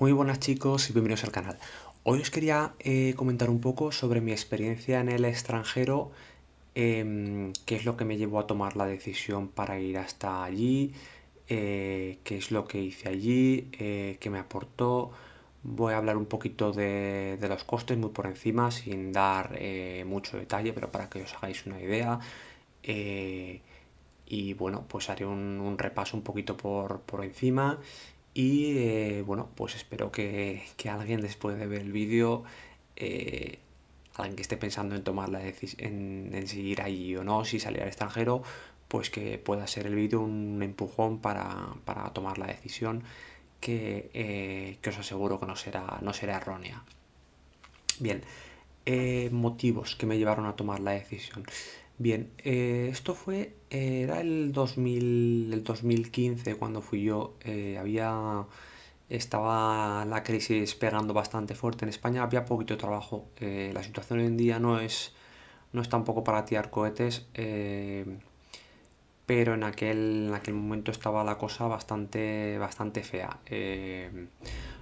Muy buenas chicos y bienvenidos al canal. Hoy os quería eh, comentar un poco sobre mi experiencia en el extranjero, em, qué es lo que me llevó a tomar la decisión para ir hasta allí, eh, qué es lo que hice allí, eh, qué me aportó. Voy a hablar un poquito de, los costes muy por encima, sin dar mucho detalle, pero para que os hagáis una idea. y bueno, pues haré un, repaso un poquito por, por encima y eh, bueno, pues espero que, alguien después de ver el vídeo, eh, alguien que esté pensando en tomar la decisión, en, seguir allí o no, si salir al extranjero, pues que pueda ser el vídeo un empujón para, tomar la decisión que, eh, que, os aseguro que no será, no será errónea. Bien, motivos que me llevaron a tomar la decisión. Bien, eh, esto fue, eh, era el, 2000, el 2015 cuando fui yo, eh, había, estaba la crisis pegando bastante fuerte en España, había poquito trabajo, la situación hoy en día no es, no es tampoco para tirar cohetes, pero en aquel, en aquel momento estaba la cosa bastante, bastante fea.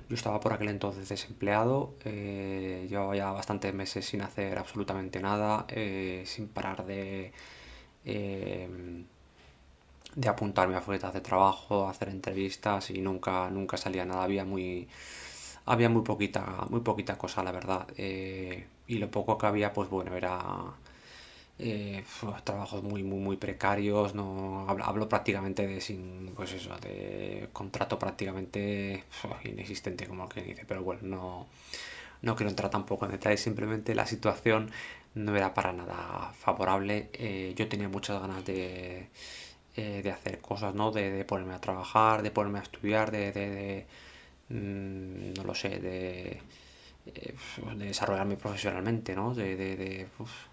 Yo estaba por aquel entonces desempleado, eh, llevaba ya bastantes meses sin hacer absolutamente nada, eh, sin parar de, eh, de apuntarme a ofertas de trabajo, hacer entrevistas y nunca, nunca salía nada. Había muy, había muy poquita, muy poquita cosa, la verdad. y lo poco que había, pues bueno, era eh, trabajos muy, muy, muy precarios, no hablo, prácticamente de sin, pues eso, de contrato prácticamente inexistente, como que dice, pero bueno, no, no quiero entrar tampoco en detalles, simplemente la situación no era para nada favorable, eh, yo tenía muchas ganas de, eh, de hacer cosas, ¿no? De, ponerme a trabajar, de ponerme a estudiar, de, de mm, no lo sé, de eh, de desarrollarme profesionalmente, ¿no? De,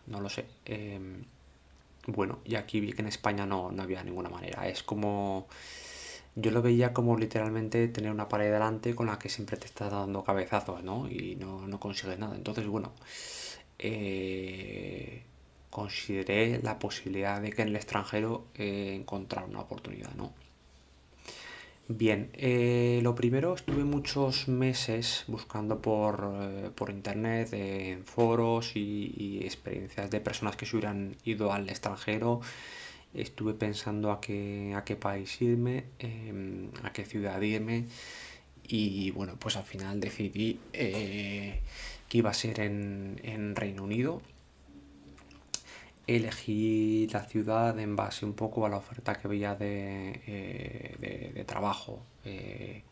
no lo sé. Em, bueno, y aquí vi que en España no, no había ninguna manera. Es como... Yo lo veía como literalmente tener una pared delante con la que siempre te estás dando cabezazos, ¿no? Y no, no consigues nada. Entonces, bueno, eh, consideré la posibilidad de que en el extranjero eh, encontrar una oportunidad, ¿no? Bien, eh, lo primero estuve muchos meses buscando por, eh, internet, en foros y, experiencias de personas que se hubieran ido al extranjero. Estuve pensando a qué, a qué país irme, em, a qué ciudad irme y bueno, pues al final decidí eh, que iba a ser en Reino Unido elegí la ciudad en base un poco a la oferta que veía de, eh, trabajo. Eh,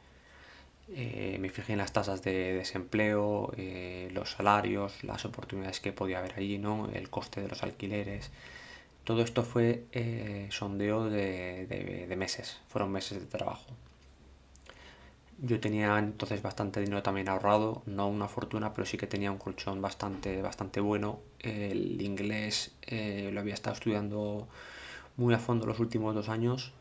eh, me fijé en las tasas de desempleo, los salarios, las oportunidades que podía haber allí, ¿no? el coste de los alquileres. Todo esto fue sondeo de meses, fueron meses de trabajo. Yo tenía entonces bastante dinero también ahorrado, no una fortuna, pero sí que tenía un colchón bastante, bastante bueno. El inglés eh, lo había estado estudiando muy a fondo los últimos dos años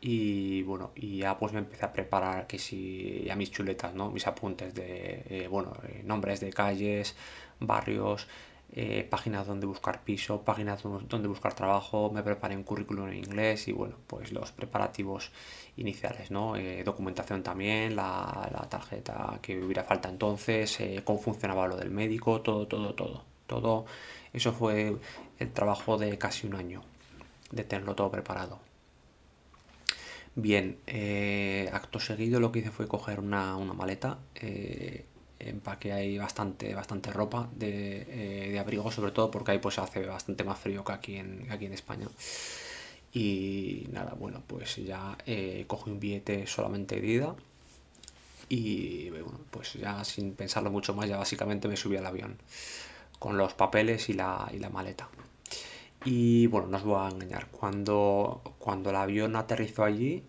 y bueno, y ya pues me empecé a preparar que si a mis chuletas, ¿no? Mis apuntes de, eh, bueno, eh, nombres de calles, barrios, eh, páginas donde buscar piso, páginas donde buscar trabajo, me preparé un currículum en inglés y bueno, pues los preparativos iniciales, ¿no? Eh, documentación también, la, tarjeta que hubiera falta entonces, eh, cómo funcionaba lo del médico, todo, todo, todo. Todo eso fue el trabajo de casi un año, de tenerlo todo preparado. Bien, acto seguido lo que hice fue coger una, una maleta, empaque hay bastante, bastante ropa de, eh, abrigo, sobre todo porque ahí pues hace bastante más frío que aquí en, aquí en España. Y nada, bueno, pues ya eh, cogí un billete solamente de ida y bueno, pues ya sin pensarlo mucho más, ya básicamente me subí al avión con los papeles y la, y la maleta. Y bueno, no os voy a engañar, cuando, cuando el avión aterrizó allí,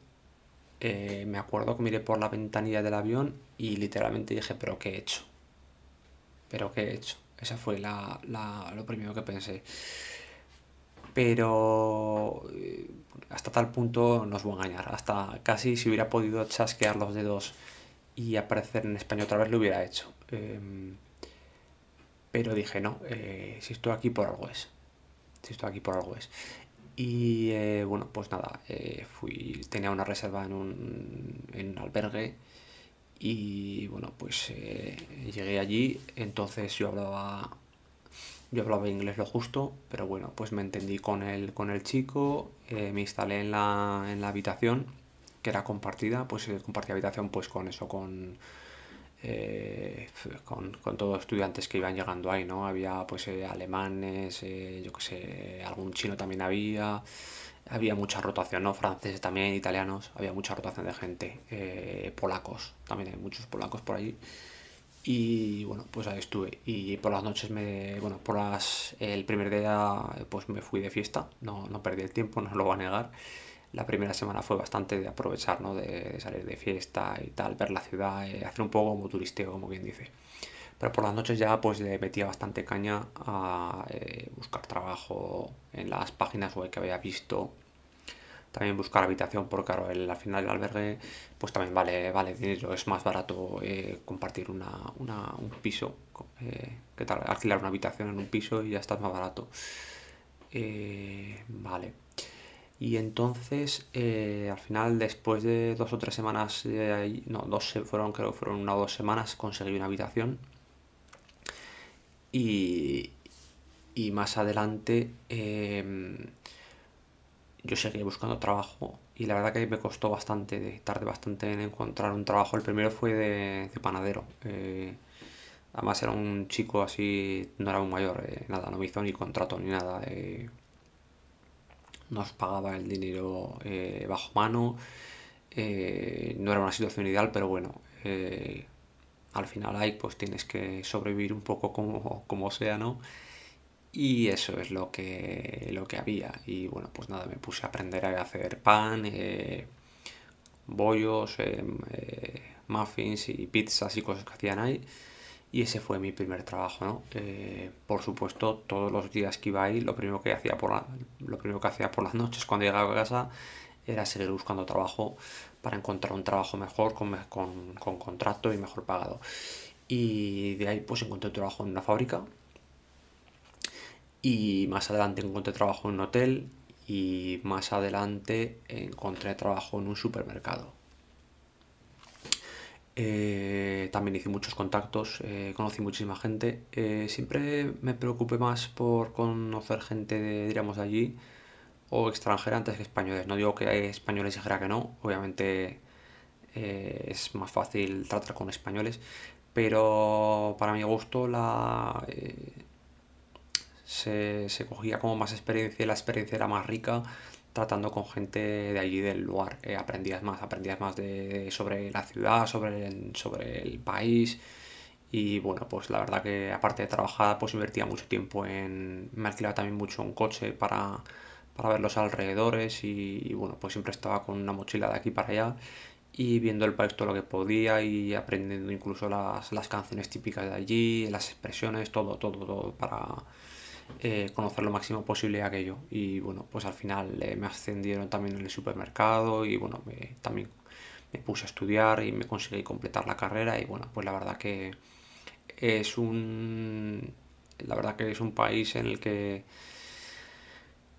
eh, me acuerdo que miré por la ventanilla del avión y literalmente dije, pero ¿qué he hecho? ¿Pero qué he hecho? Esa fue la, lo primero que pensé. Pero eh, hasta tal punto no os voy a engañar. Hasta casi si hubiera podido chasquear los dedos y aparecer en español otra vez lo hubiera hecho. Em, pero dije, no, eh, si estoy aquí por algo es. Si estoy aquí por algo es. Y eh, bueno, pues nada, eh, fui, tenía una reserva en un, en albergue Y bueno, pues eh, llegué allí, entonces yo hablaba, yo hablaba inglés lo justo, pero bueno, pues me entendí con el, con el chico, eh, me instalé en la, en la habitación, que era compartida, pues eh, compartía habitación pues con eso, con, con, con, todos los estudiantes que iban llegando ahí, ¿no? Había pues alemanes, yo qué sé, algún chino también había, había mucha rotación, ¿no? Franceses también, italianos, había mucha rotación de gente, eh, polacos, también hay muchos polacos por allí. Y bueno, pues ahí estuve. Y por las noches me, bueno, por las, el primer día pues me fui de fiesta, no, no perdí el tiempo, no lo voy a negar. La primera semana fue bastante de aprovechar, ¿no? De, salir de fiesta y tal, ver la ciudad, eh, hacer un poco como turisteo, como quien dice. Pero por las noches ya pues le metía bastante caña a eh, buscar trabajo en las páginas web que había visto. También buscar habitación, porque claro, el, al final del albergue pues también vale, vale dinero. Es más barato eh, compartir una, un piso eh, tal, alquilar una habitación en un piso y ya está más barato. vale. Y entonces, al final, después de dos o tres semanas, no, dos fueron, creo fueron una o dos semanas, conseguí una habitación y, más adelante em, yo seguí buscando trabajo y la verdad que me costó bastante, tardé bastante en encontrar un trabajo. El primero fue de, panadero. Eh, además era un chico así, no era un mayor, eh, nada, no me hizo ni contrato ni nada. Eh, nos pagaba el dinero bajo mano. no era una situación ideal, pero bueno, al final hay, pues tienes que sobrevivir un poco como, como sea, ¿no? Y eso es lo que, lo que había. Y bueno, pues nada, me puse a aprender a hacer pan, eh, bollos, eh, eh, muffins y pizzas y cosas que hacían ahí. Y ese fue mi primer trabajo, ¿no? por supuesto, todos los días que iba ahí, lo primero que hacía por lo primero que hacía por las noches cuando llegaba a casa era seguir buscando trabajo para encontrar un trabajo mejor, con, con, contrato y mejor pagado. Y de ahí pues encontré trabajo en una fábrica y más adelante encontré trabajo en un hotel y más adelante encontré trabajo en un supermercado. Eh, también hice muchos contactos, eh, conocí muchísima gente. Eh, siempre me preocupé más por conocer gente, de, diríamos, de allí o extranjera antes que españoles. No digo que hay españoles dijera que no, obviamente eh, es más fácil tratar con españoles, pero para mi gusto la, eh, se, cogía como más experiencia y la experiencia era más rica tratando con gente de allí del lugar. Eh, aprendías más, aprendías más de, sobre la ciudad, sobre el, sobre el país. Y bueno, pues la verdad que aparte de trabajar, pues invertía mucho tiempo en... Me alquilaba también mucho un coche para para ver los alrededores y, bueno, pues siempre estaba con una mochila de aquí para allá y viendo el país todo lo que podía y aprendiendo incluso las, las canciones típicas de allí, las expresiones, todo, todo, todo para eh, conocer lo máximo posible aquello. Y bueno, pues al final eh, me ascendieron también en el supermercado y bueno, me, también me puse a estudiar y me conseguí completar la carrera y bueno, pues la verdad que es un... La verdad que es un país en el que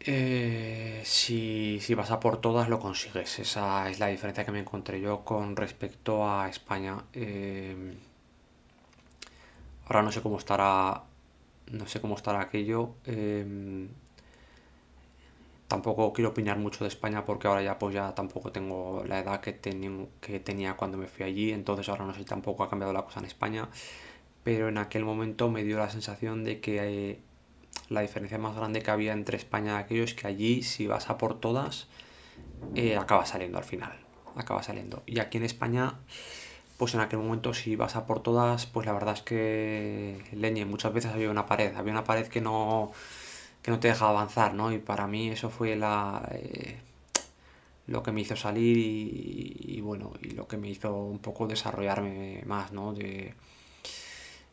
eh, si, vas a por todas lo consigues. Esa es la diferencia que me encontré yo con respecto a España. Eh, ahora no sé cómo estará. No sé cómo estará aquello. Eh, tampoco quiero opinar mucho de España porque ahora ya pues ya tampoco tengo la edad que, que tenía cuando me fui allí. Entonces ahora no sé tampoco ha cambiado la cosa en España. Pero en aquel momento me dio la sensación de que la diferencia más grande que había entre España y aquello es que allí si vas a por todas, eh, acaba saliendo al final, acaba saliendo. Y aquí en España, pues en aquel momento si vas a por todas, pues la verdad es que leñe, muchas veces había una pared, había una pared que no, que no te dejaba avanzar, ¿no? Y para mí eso fue la... Eh, lo que me hizo salir y, bueno, y lo que me hizo un poco desarrollarme más, ¿no?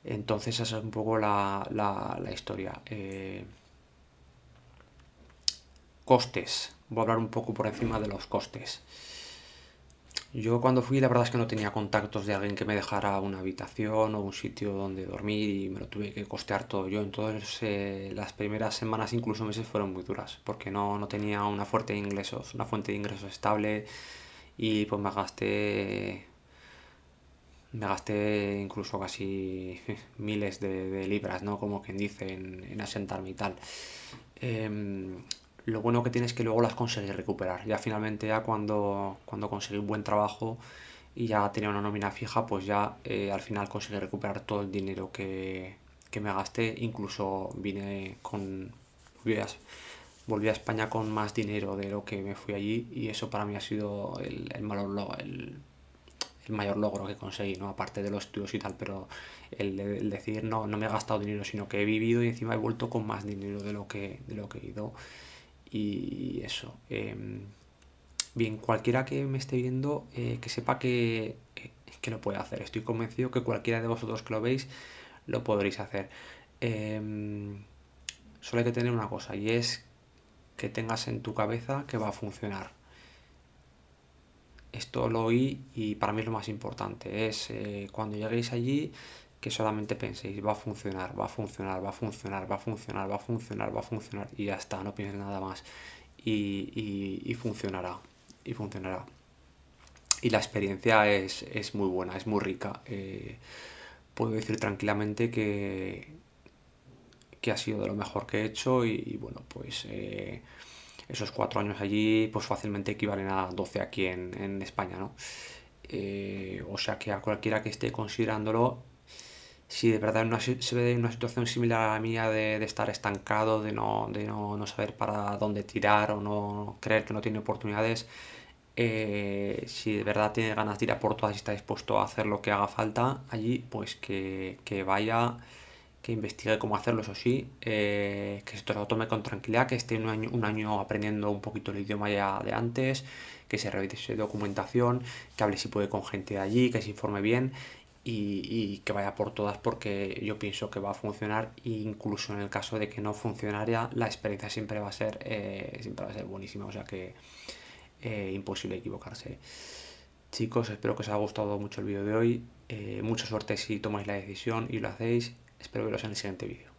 Entonces esa es un poco la, historia. Eh, costes. Voy a hablar un poco por encima de los costes. Yo cuando fui la verdad es que no tenía contactos de alguien que me dejara una habitación o un sitio donde dormir y me lo tuve que costear todo yo. Entonces eh, las primeras semanas, incluso meses, fueron muy duras porque no, no tenía una fuente de ingresos, una fuente de ingresos estable y pues me gasté me gasté incluso casi miles de, libras, ¿no? Como quien dice, en, asentarme y tal. Em, lo bueno que tienes es que luego las conseguí recuperar. Ya finalmente, ya cuando, cuando conseguí un buen trabajo y ya tenía una nómina fija, pues ya eh, al final conseguí recuperar todo el dinero que, me gasté. Incluso vine con... Volví a, España con más dinero de lo que me fui allí y eso para mí ha sido el, el, el el mayor logro que conseguí, ¿no? Aparte de los estudios y tal, pero el, decir no, no me he gastado dinero, sino que he vivido y encima he vuelto con más dinero de lo que, de lo que he ido. Y eso. Em, bien, cualquiera que me esté viendo, eh, que sepa que, que, lo puede hacer. Estoy convencido que cualquiera de vosotros que lo veis, lo podréis hacer. Em, solo hay que tener una cosa, y es que tengas en tu cabeza que va a funcionar esto lo oí y para mí es lo más importante. Es eh, cuando lleguéis allí que solamente penséis, va a funcionar, va a funcionar, va a funcionar, va a funcionar, va a funcionar, va a funcionar y ya está, no pienses nada más. Y, funcionará, y funcionará. Y la experiencia es, muy buena, es muy rica. Eh, puedo decir tranquilamente que, que ha sido de lo mejor que he hecho y, bueno, pues... Eh, esos cuatro años allí pues fácilmente equivalen a 12 aquí en, España, ¿no? Eh, o sea que a cualquiera que esté considerándolo, si de verdad se ve en una situación similar a la mía de, estar estancado, de, no, de no, saber para dónde tirar o no creer que no tiene oportunidades, eh, si de verdad tiene ganas de ir a por todas y está dispuesto a hacer lo que haga falta allí, pues que, que vaya que investigue cómo hacerlo, eso sí, eh, que se lo tome con tranquilidad, que esté un año, un año aprendiendo un poquito el idioma ya de antes, que se revise documentación, que hable si puede con gente de allí, que se informe bien y, que vaya por todas porque yo pienso que va a funcionar incluso en el caso de que no funcionara la experiencia siempre va a ser eh, siempre va a ser buenísima o sea que eh, imposible equivocarse. Chicos espero que os haya gustado mucho el vídeo de hoy. Mucha suerte si tomáis la decisión y lo hacéis Espero veros en el siguiente vídeo.